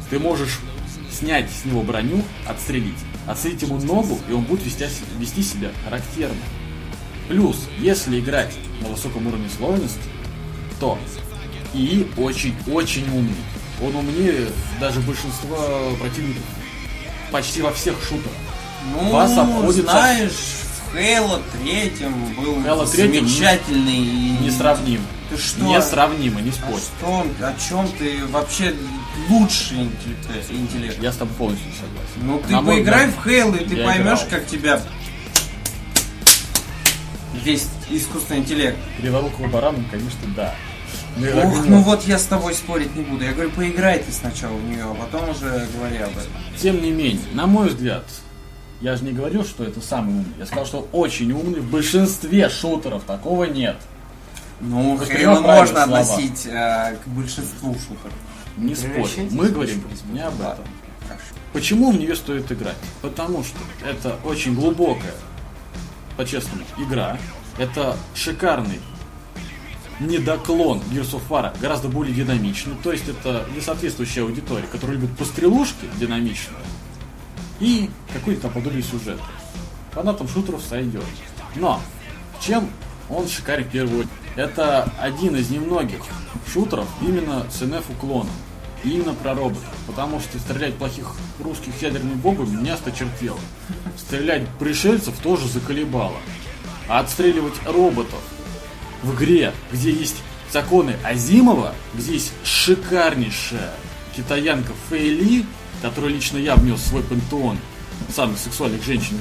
Ты можешь снять с него броню, отстрелить, отстрелить ему ногу, и он будет вести, вести себя характерно. Плюс, если играть на высоком уровне сложности, то и очень-очень умный. Он умнее даже большинства противников почти во всех шутерах. Ну, Вас обходится... знаешь, в Halo 3 был Halo 3 замечательный... Несравним. Ты что? Несравнимо, не спорь. А что, о чем ты вообще лучший интеллект? Я с тобой полностью согласен. Ну ты На поиграй в Halo, и ты Я поймешь, играл. как тебя весь искусственный интеллект. Криворукого барана, конечно, да. Ну, Ох, ну вот я с тобой спорить не буду. Я говорю, поиграй ты сначала в нее, а потом уже говори об этом. Тем не менее, на мой взгляд, я же не говорил, что это самый умный. Я сказал, что очень умный. В большинстве шутеров такого нет. Ну, Halo можно слова. относить э, к большинству шутеров. Не спорь. Мы говорим не об этом. Хорошо. Почему в нее стоит играть? Потому что это очень глубокая, по-честному, игра. Это шикарный недоклон Gears of War гораздо более динамичный. То есть это несоответствующая аудитория, которая любит пострелушки динамичные и какой-то подобие сюжета. Фанатам шутеров сойдет. Но чем он шикарен в первую очередь? Это один из немногих шутеров именно с NF-уклоном. Именно про роботов. Потому что стрелять плохих русских ядерными бомбами меня осточертело. Стрелять пришельцев тоже заколебало. А отстреливать роботов в игре, где есть законы Азимова, где есть шикарнейшая китаянка Фейли, которую лично я внес в свой пантеон самых сексуальных женщин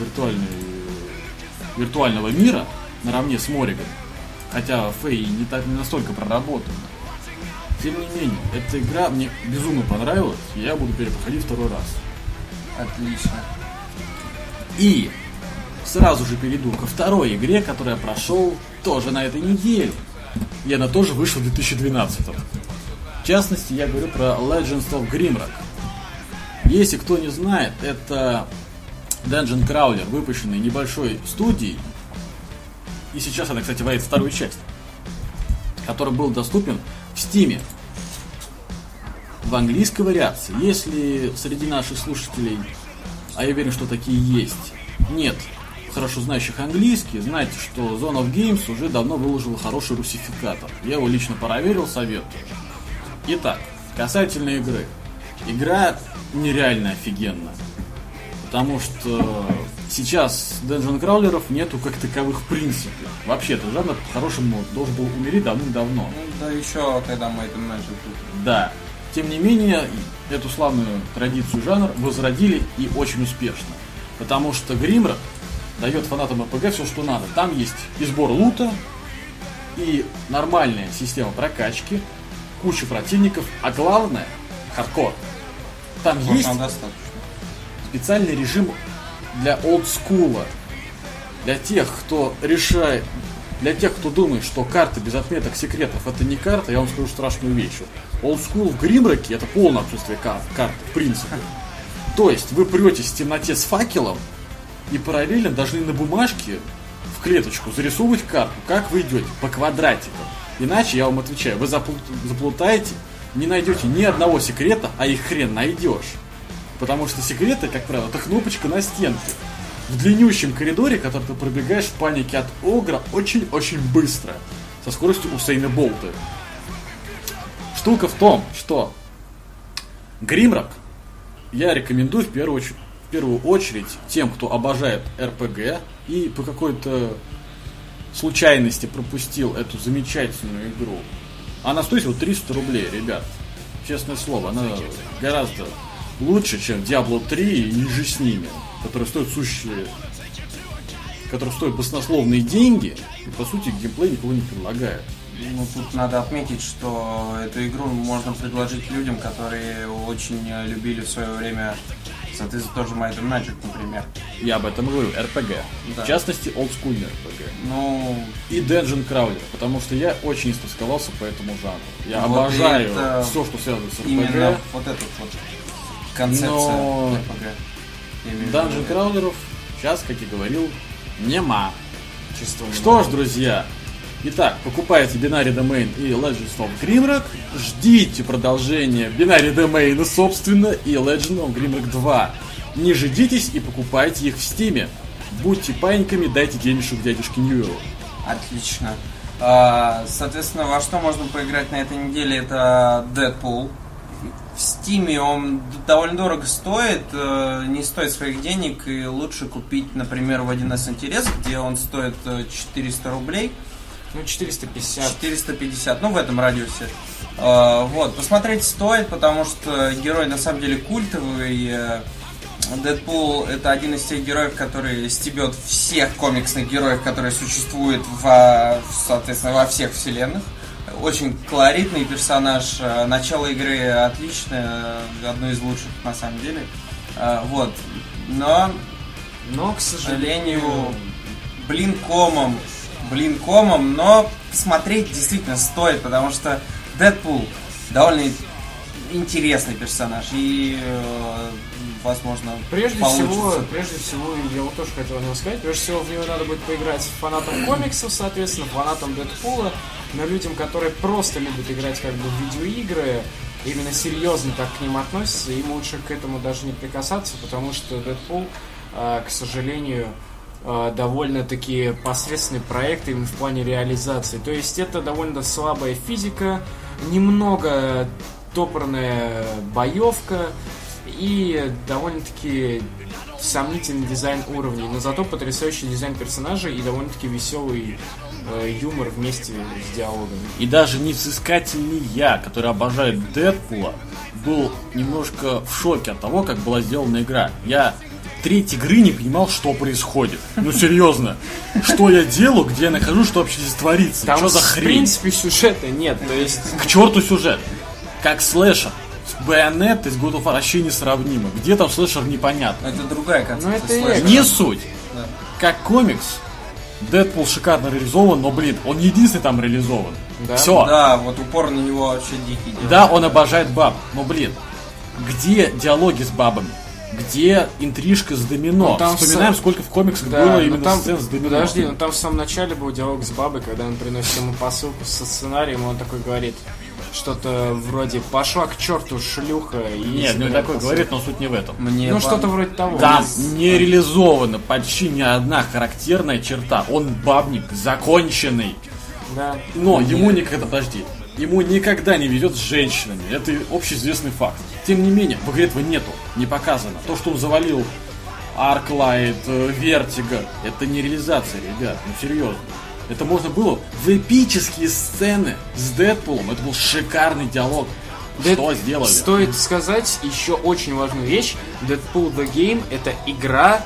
виртуального мира, наравне с Мориган. Хотя Фей не, так, не настолько проработана. Тем не менее, эта игра мне безумно понравилась, и я буду перепроходить второй раз. Отлично. И сразу же перейду ко второй игре, которую я прошел тоже на этой неделе. И она тоже вышла в 2012. В частности, я говорю про Legends of Grimrock. Если кто не знает, это Dungeon Crawler, выпущенный небольшой студией. И сейчас она, кстати, варит вторую часть. Который был доступен в Стиме. В английской вариации. Если среди наших слушателей, а я уверен, что такие есть, нет хорошо знающих английский, знаете, что Zone of Games уже давно выложила хороший русификатор. Я его лично проверил, советую. Итак, касательно игры. Игра нереально офигенная. Потому что сейчас Dungeon Краулеров нету как таковых в принципе. Вообще, этот жанр по-хорошему должен был умереть давным-давно. Ну, да еще когда мы это тут. Да. Тем не менее, эту славную традицию жанр возродили и очень успешно. Потому что Гримрок дает фанатам РПГ все, что надо. Там есть и сбор лута, и нормальная система прокачки, куча противников, а главное – хардкор. Там Вот есть достаточно. специальный режим для олдскула. Для тех, кто решает, для тех, кто думает, что карта без отметок секретов это не карта, я вам скажу страшную вещь. Олдскул в Гримроке это полное отсутствие кар- карты, в принципе. То есть вы претесь в темноте с факелом и параллельно должны на бумажке в клеточку зарисовывать карту, как вы идете, по квадратикам. Иначе, я вам отвечаю, вы заплут- заплутаете, не найдете ни одного секрета, а их хрен найдешь. Потому что секреты, как правило, это кнопочка на стенке. В длиннющем коридоре, который ты пробегаешь в панике от огра очень-очень быстро. Со скоростью Усейна Болта. Штука в том, что Гримрок я рекомендую в первую, оч- в первую очередь тем, кто обожает РПГ и по какой-то случайности пропустил эту замечательную игру. Она стоит вот 300 рублей, ребят. Честное слово, она гораздо лучше, чем Diablo 3 и ниже с ними, которые стоят сущие которые стоят баснословные деньги, и по сути геймплей никого не предлагает. Ну, тут надо отметить, что эту игру можно предложить людям, которые очень э, любили в свое время, соответственно, тоже Might and Magic, например. Я об этом говорю, RPG. Да. В частности, олдскульный RPG. Ну, И Dungeon Crawler, потому что я очень истосковался по этому жанру. Я Вот обожаю это все, что связано с RPG. именно вот эта вот концепция Но- RPG. Dungeon Crawlerов сейчас, как и говорил, нема. Чисто Что ж, друзья, итак, покупайте Binary Domain и Legends of Grimrock, ждите продолжения Binary Domain, собственно, и Legend of Grimrock 2. Не ждитесь и покупайте их в Стиме. Будьте паиньками, дайте денежек дядюшке Ньюэлу. Отлично. А, Соответственно, во что можно поиграть на этой неделе, это Deadpool. В Стиме он довольно дорого стоит, э, не стоит своих денег, и лучше купить, например, в 1С интерес, где он стоит э, 400 рублей. Ну, 450. 450, ну в этом радиусе. Э, Вот, посмотреть стоит, потому что герой на самом деле культовый. э, Дэдпул это один из тех героев, который стебет всех комиксных героев, которые существуют во, соответственно, во всех вселенных. Очень колоритный персонаж. э, Начало игры отличное, э, одно из лучших на самом деле. Э, Вот. Но Но, к сожалению, блин комом, блин комом, но смотреть действительно стоит, потому что Дэдпул довольно интересный персонаж и, э, возможно, Прежде получится. всего, прежде всего, я вот тоже хотел о нем сказать, прежде всего в него надо будет поиграть фанатам комиксов, соответственно, фанатам Дэдпула, но людям, которые просто любят играть как бы в видеоигры, именно серьезно так к ним относятся, им лучше к этому даже не прикасаться, потому что Дэдпул, э, к сожалению, довольно-таки посредственный проект именно в плане реализации. То есть это довольно слабая физика, немного топорная боевка и довольно-таки сомнительный дизайн уровней, но зато потрясающий дизайн персонажей и довольно-таки веселый э, юмор вместе с диалогами. И даже невзыскательный я, который обожает Дэдпула, был немножко в шоке от того, как была сделана игра. Я треть игры не понимал, что происходит. Ну серьезно. Что я делаю, где я нахожусь, что вообще здесь творится? Там, что за в хрень? принципе, сюжета нет, то есть... К черту сюжет. Как слэшер. С Байонет из God of War вообще несравнимо. Где там слэшер непонятно. Это другая концепция. Ну, это. Не суть. Да. Как комикс, Дэдпул шикарно реализован, но, блин, он единственный там реализован. Да? Все. Да, вот упор на него вообще дикий делает. Да, он обожает баб, но, блин, где диалоги с бабами? Где интрижка с домино? Ну, там Вспоминаем, в- сколько в комиксах Да, было но именно там, сцен с домино. подожди, ну там в самом начале был диалог с бабой, когда он приносит ему посылку со сценарием, и он такой говорит что-то вроде «пошла к черту, шлюха». И Нет, не такой говорит, но суть не в этом. Мне Ну пон- что-то вроде того. Там не реализована почти ни одна характерная черта. Он бабник, законченный. Да. Но ему никогда, подожди, ему никогда не везет с женщинами. Это общеизвестный факт. Тем не менее, в игре этого нету, не показано. То, что он завалил Arclight, э, Vertigo. Это не реализация, ребят, ну серьезно. Это можно было в эпические сцены с Дэдпулом. Это был шикарный диалог. Дэд- Что сделали? Стоит сказать еще очень важную вещь. Deadpool The Game это игра,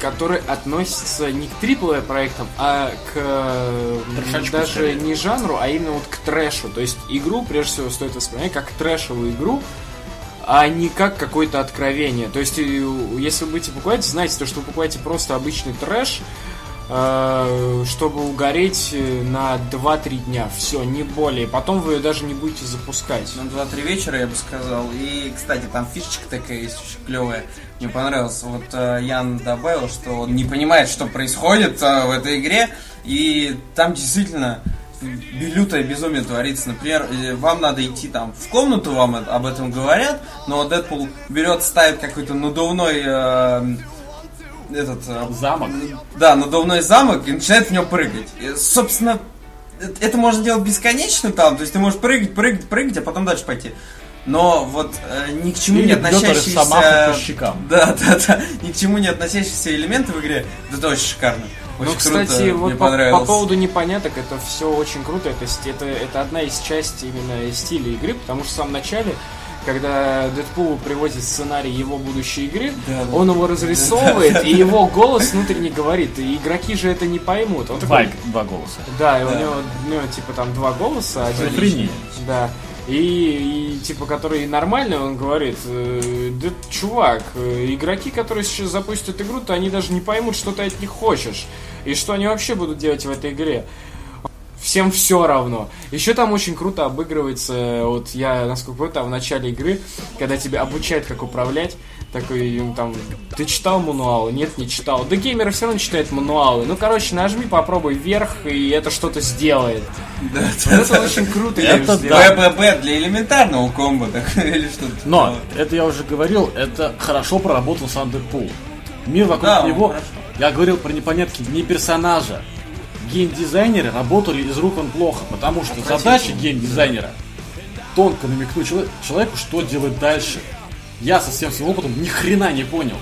которая относится не к AAA проектам, а к э, Трешачку, даже скорее. не жанру, а именно вот к трэшу. То есть игру, прежде всего, стоит воспринимать как трэшевую игру, а не как какое-то откровение. То есть, и, если вы будете покупать, знайте, то, что вы покупаете просто обычный трэш, э, чтобы угореть э, на 2-3 дня. Все, не более. Потом вы ее даже не будете запускать. На 2-3 вечера, я бы сказал. И, кстати, там фишечка такая есть очень клевая. Мне понравилось. Вот э, Ян добавил, что он не понимает, что происходит э, в этой игре. И там действительно лютое безумие творится. Например, э, вам надо идти там в комнату, вам об этом говорят, но Дэдпул берет, ставит какой-то надувной э, этот э, Замок. да, надувной замок и начинает в нем прыгать. И, собственно, это можно делать бесконечно там, то есть ты можешь прыгать, прыгать, прыгать, а потом дальше пойти. Но вот э, ни к чему Или не относящиеся... по щекам. Да, да, да. Ни к чему не относящиеся элементы в игре. Да это очень шикарно. Очень Ну, кстати, круто, вот мне по, по поводу непоняток, это все очень круто. Это, это, это одна из частей именно стиля игры, потому что в самом начале, когда Дэдпулу привозит сценарий его будущей игры, Да, да. он его разрисовывает, и его голос внутренне говорит. И игроки же это не поймут. Он Два, такой, два голоса. да, и у Да. него, у него, типа там два голоса, один личный. Да. И, и, типа, который нормальный, он говорит, э, да, чувак, э, игроки, которые сейчас запустят игру, то они даже не поймут, что ты от них хочешь. И что они вообще будут делать в этой игре. Всем все равно. Еще там очень круто обыгрывается, вот я, насколько помню, там в начале игры, когда тебя обучают, как управлять, такой, им там, ты читал мануалы? Нет, не читал. Да геймеры все равно читают мануалы. Ну, короче, нажми, попробуй вверх, и это что-то сделает. Да, Вот это очень круто. Это да. БББ для элементарного комбо, так, или что-то. Но, это я уже говорил, это хорошо проработан сам Дэдпул. Мир вокруг Да, него, я говорил про непонятки не персонажа. Геймдизайнеры работали из рук он плохо, потому что задача геймдизайнера тонко намекнуть чело- человеку, что делать дальше. Я со всем своим опытом ни хрена не понял.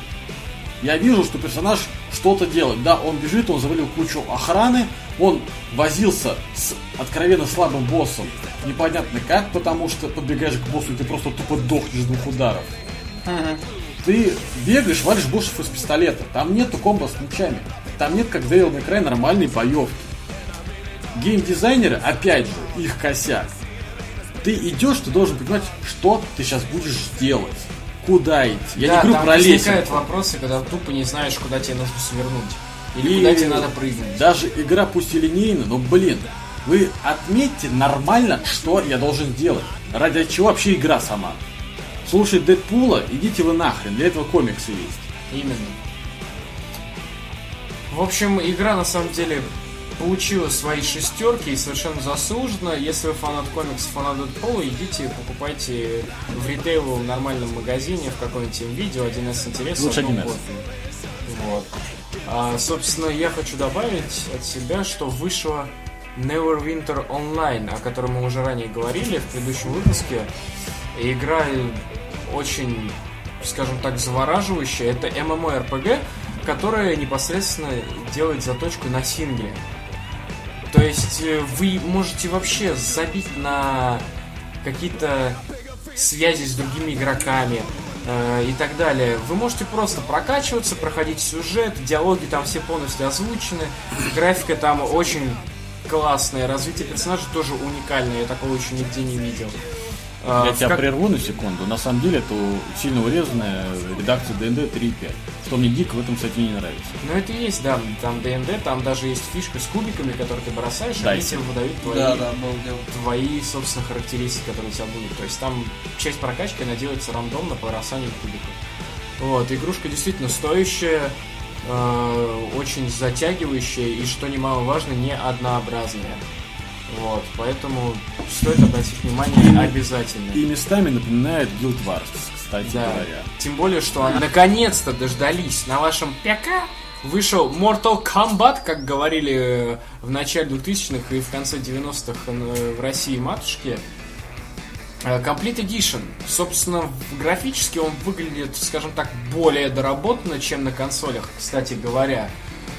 Я вижу, что персонаж что-то делает. Да, он бежит, он завалил кучу охраны, он возился с откровенно слабым боссом. Непонятно как, потому что подбегаешь к боссу, и ты просто тупо дохнешь двух ударов. Ты бегаешь, валишь боссов из пистолета. Там нету комбо с мечами. Там нет, как Devil May Cry, нормальной боевки. Геймдизайнеры, опять же, их косяк. Ты идешь, ты должен понимать, что ты сейчас будешь делать. Куда идти. Я Да, не говорю там про возникают вопросы, когда тупо не знаешь, куда тебе нужно свернуть. Или И куда тебе надо прыгнуть. Даже игра пусть и линейная, но блин, вы отметьте нормально, что я должен делать. Ради чего вообще игра сама. Слушай Дэдпула, идите вы нахрен, для этого комиксы есть. Именно. В общем, игра на самом деле получила свои шестерки и совершенно заслуженно. Если вы фанат комиксов, фанат Дэдпула, идите, покупайте в ритейловом нормальном магазине в каком-нибудь видео, один из интересов. Лучше одну 1С. копию. Вот. А, собственно, я хочу добавить от себя, что вышло Neverwinter Online, о котором мы уже ранее говорили в предыдущем выпуске. Игра очень, скажем так, завораживающая. Это MMORPG, которая непосредственно делает заточку на сингле. То есть э, вы можете вообще забить на какие-то связи с другими игроками э, и так далее. Вы можете просто прокачиваться, проходить сюжет, диалоги там все полностью озвучены, графика там очень классная, развитие персонажей тоже уникальное, я такого еще нигде не видел. А, Я тебя как- прерву на секунду. На самом деле это сильно урезанная редакция ДНД 3.5. Что мне дико в этом, кстати, не нравится. Ну это и есть, да, там ДНД, там даже есть фишка с кубиками, которые ты бросаешь, и Да, они тебе выдают твои, Да, да, твои, собственно, характеристики, которые у тебя будут. То есть там часть прокачки, она делается рандомно по бросанию кубиков. Вот, игрушка действительно стоящая, э, очень затягивающая и, что немаловажно, не однообразная. Вот, поэтому стоит обратить внимание обязательно. И местами напоминает Guild Wars, кстати Да. говоря. Тем более, что они наконец-то дождались. На вашем ПК вышел Mortal Kombat, как говорили э, в начале 2000-х и в конце 90-х э, в России матушки. Э, Complete Edition. Собственно, графически он выглядит, скажем так, более доработанно, чем на консолях, кстати говоря.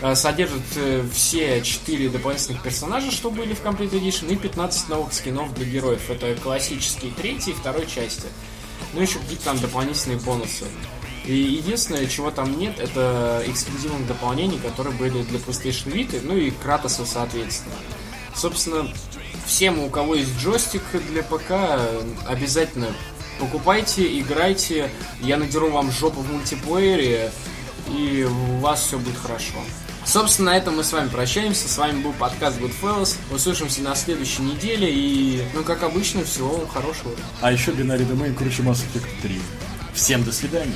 Э, Содержит э, все 4 дополнительных персонажа, что были в Complete Edition, и 15 новых скинов для героев. Это классические третьей и второй части. Ну, еще какие-то там дополнительные бонусы. И единственное, чего там нет, это эксклюзивных дополнений, которые были для PlayStation Vita, ну и Кратоса, соответственно. Собственно, всем, у кого есть джойстик для ПК, обязательно покупайте, играйте. Я надеру вам жопу в мультиплеере, и у вас все будет хорошо. Собственно, на этом мы с вами прощаемся. С вами был подкаст Goodfellas. Услышимся на следующей неделе. И, ну, как обычно, всего вам хорошего. А еще Binary Domain круче Mass Effect 3. Всем до свидания.